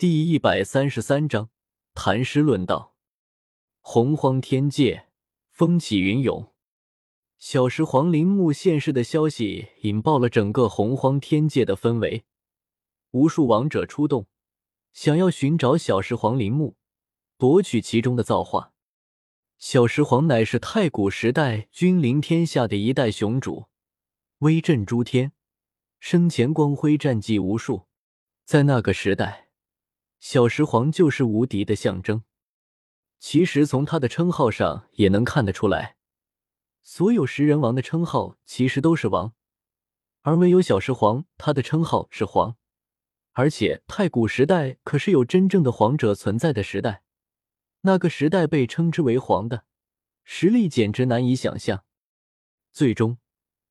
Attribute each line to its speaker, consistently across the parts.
Speaker 1: 第一百三十三章谈诗论道。洪荒天界，风起云涌。小石皇陵墓现世的消息引爆了整个洪荒天界的氛围，无数王者出动，想要寻找小石皇陵墓，夺取其中的造化。小石皇乃是太古时代君临天下的一代雄主，威震诸天，生前光辉战绩无数，在那个时代。小石皇就是无敌的象征。其实从他的称号上也能看得出来，所有食人王的称号其实都是王，而唯有小石皇，他的称号是皇。而且太古时代可是有真正的皇者存在的时代，那个时代被称之为皇的实力简直难以想象。最终，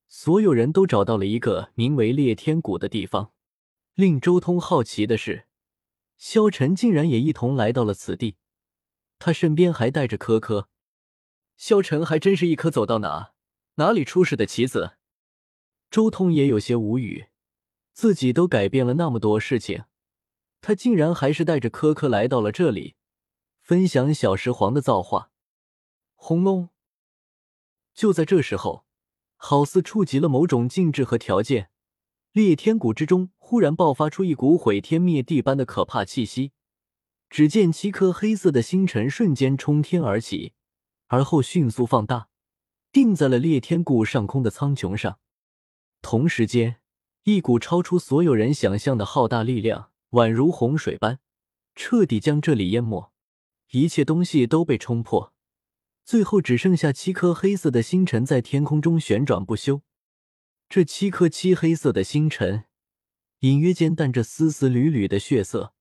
Speaker 1: 所有人都找到了一个名为裂天谷的地方。令周通好奇的是。萧晨竟然也一同来到了此地，他身边还带着柯柯。萧晨还真是一颗走到哪哪里出事的棋子。周通也有些无语，自己都改变了那么多事情，他竟然还是带着柯柯来到了这里，分享小石皇的造化。轰隆！就在这时候，好似触及了某种禁制和条件。裂天谷之中忽然爆发出一股毁天灭地般的可怕气息，只见七颗黑色的星辰瞬间冲天而起，而后迅速放大，定在了裂天谷上空的苍穹上。同时间，一股超出所有人想象的浩大力量，宛如洪水般，彻底将这里淹没，一切东西都被冲破，最后只剩下七颗黑色的星辰在天空中旋转不休。这七颗漆黑色的星辰，隐约间带着丝丝缕缕的血色，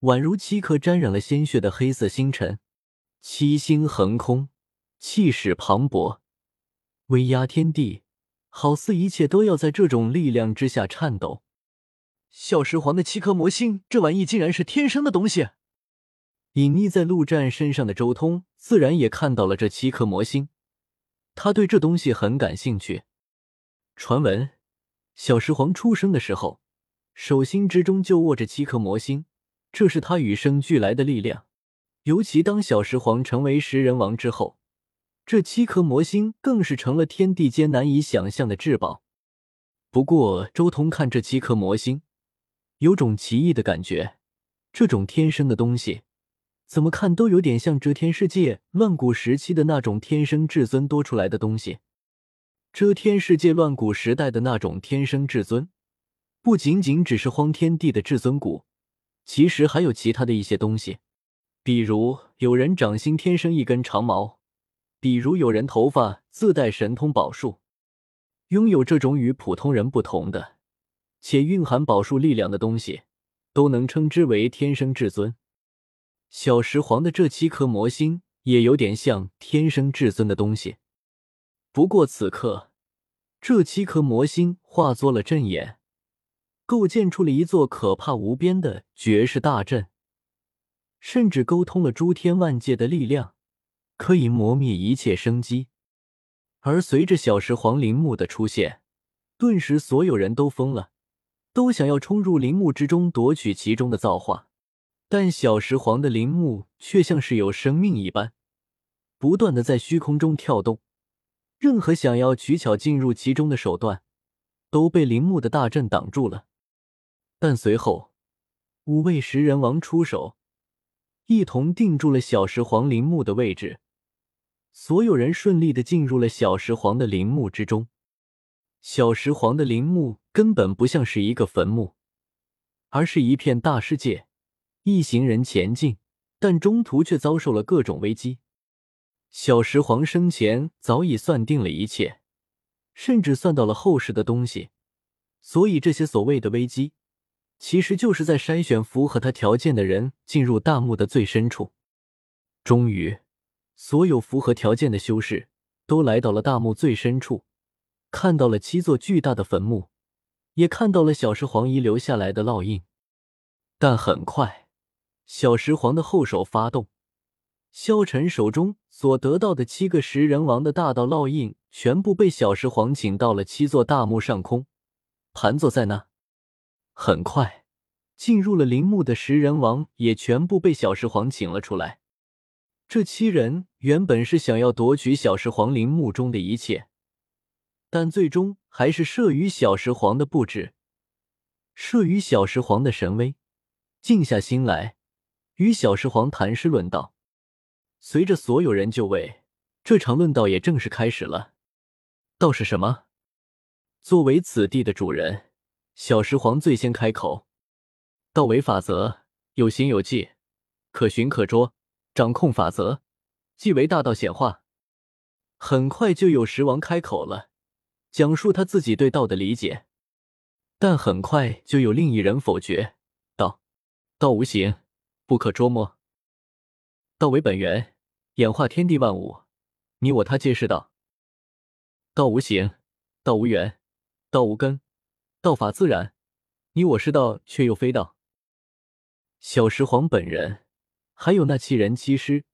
Speaker 1: 宛如七颗沾染了鲜血的黑色星辰。七星横空，气势磅礴，威压天地，好似一切都要在这种力量之下颤抖。小石皇的七颗魔星，这玩意竟然是天生的东西！隐匿在陆战身上的周通，自然也看到了这七颗魔星，他对这东西很感兴趣。传闻，小石皇出生的时候，手心之中就握着七颗魔星，这是他与生俱来的力量。尤其当小石皇成为食人王之后，这七颗魔星更是成了天地间难以想象的至宝。不过，周通看这七颗魔星，有种奇异的感觉。这种天生的东西，怎么看都有点像遮天世界乱古时期的那种天生至尊多出来的东西。遮天世界乱古时代的那种天生至尊，不仅仅只是荒天地的至尊骨，其实还有其他的一些东西。比如有人掌心天生一根长毛，比如有人头发自带神通宝术。拥有这种与普通人不同的，且蕴含宝术力量的东西，都能称之为天生至尊。小石皇的这七颗魔星，也有点像天生至尊的东西。不过此刻，这七颗魔星化作了阵眼，构建出了一座可怕无边的绝世大阵，甚至沟通了诸天万界的力量，可以磨灭一切生机。而随着小石皇陵墓的出现，顿时所有人都疯了，都想要冲入陵墓之中夺取其中的造化。但小石皇的陵墓却像是有生命一般，不断的在虚空中跳动。任何想要取巧进入其中的手段，都被陵墓的大阵挡住了。但随后，五位食人王出手，一同定住了小石皇陵墓的位置。所有人顺利的进入了小石皇的陵墓之中。小石皇的陵墓根本不像是一个坟墓，而是一片大世界。一行人前进，但中途却遭受了各种危机。小石皇生前早已算定了一切，甚至算到了后世的东西，所以这些所谓的危机，其实就是在筛选符合他条件的人进入大墓的最深处。终于，所有符合条件的修士都来到了大墓最深处，看到了七座巨大的坟墓，也看到了小石皇遗留下来的烙印。但很快，小石皇的后手发动。萧晨手中所得到的七个食人王的大道烙印，全部被小石皇请到了七座大墓上空，盘坐在那。很快，进入了陵墓的食人王也全部被小石皇请了出来。这七人原本是想要夺取小石皇陵墓中的一切，但最终还是慑于小石皇的布置，慑于小石皇的神威，静下心来与小石皇谈诗论道。随着所有人就位，这场论道也正式开始了。道是什么？作为此地的主人，小石皇最先开口：“道为法则，有形有迹，可寻可捉。”掌控法则，即为大道显化。很快就有石王开口了，讲述他自己对道的理解。但很快就有另一人否决道：“道无形，不可捉摸。道为本源，演化天地万物，你我他皆是道。道无形，道无源，道无根，道法自然，你我是道，却又非道。”小石皇本人。还有那七人七师，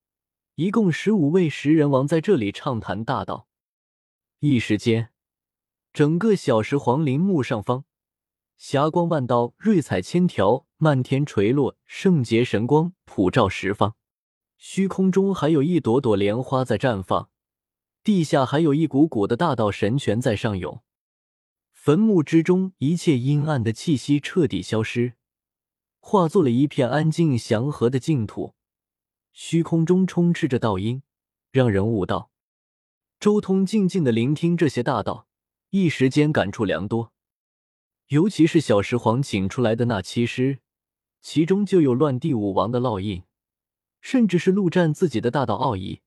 Speaker 1: 一共十五位食人王在这里畅谈大道。一时间，整个小石皇陵墓上方霞光万道，瑞彩千条，漫天垂落，圣洁神光普照十方。虚空中还有一朵朵莲花在绽放，地下还有一股股的大道神泉在上涌。坟墓之中，一切阴暗的气息彻底消失，化作了一片安静祥和的净土。虚空中充斥着道音，让人悟道。周通静静的聆听这些大道，一时间感触良多。尤其是小石皇请出来的那七师，其中就有乱地武王的烙印，甚至是陆战自己的大道奥义，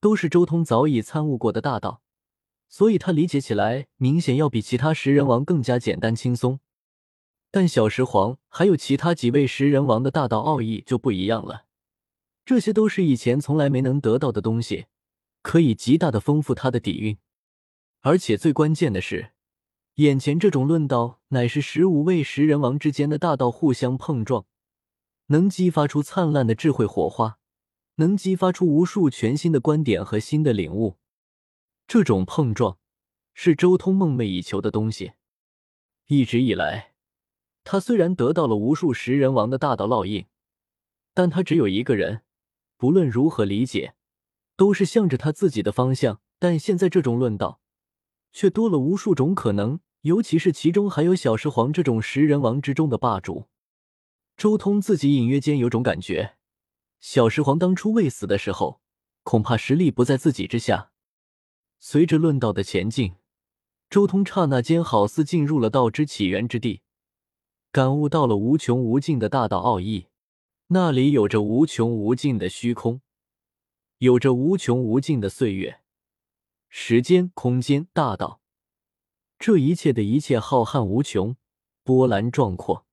Speaker 1: 都是周通早已参悟过的大道，所以他理解起来明显要比其他食人王更加简单轻松。但小石皇还有其他几位食人王的大道奥义就不一样了。这些都是以前从来没能得到的东西，可以极大的丰富他的底蕴。而且最关键的是，眼前这种论道乃是十五位食人王之间的大道互相碰撞，能激发出灿烂的智慧火花，能激发出无数全新的观点和新的领悟。这种碰撞是周通梦寐以求的东西。一直以来，他虽然得到了无数食人王的大道烙印，但他只有一个人。不论如何理解，都是向着他自己的方向。但现在这种论道，却多了无数种可能，尤其是其中还有小石皇这种食人王之中的霸主。周通自己隐约间有种感觉，小石皇当初未死的时候，恐怕实力不在自己之下。随着论道的前进，周通刹那间好似进入了道之起源之地，感悟到了无穷无尽的大道奥义。那里有着无穷无尽的虚空，有着无穷无尽的岁月、时间、空间、大道，这一切的一切浩瀚无穷，波澜壮阔。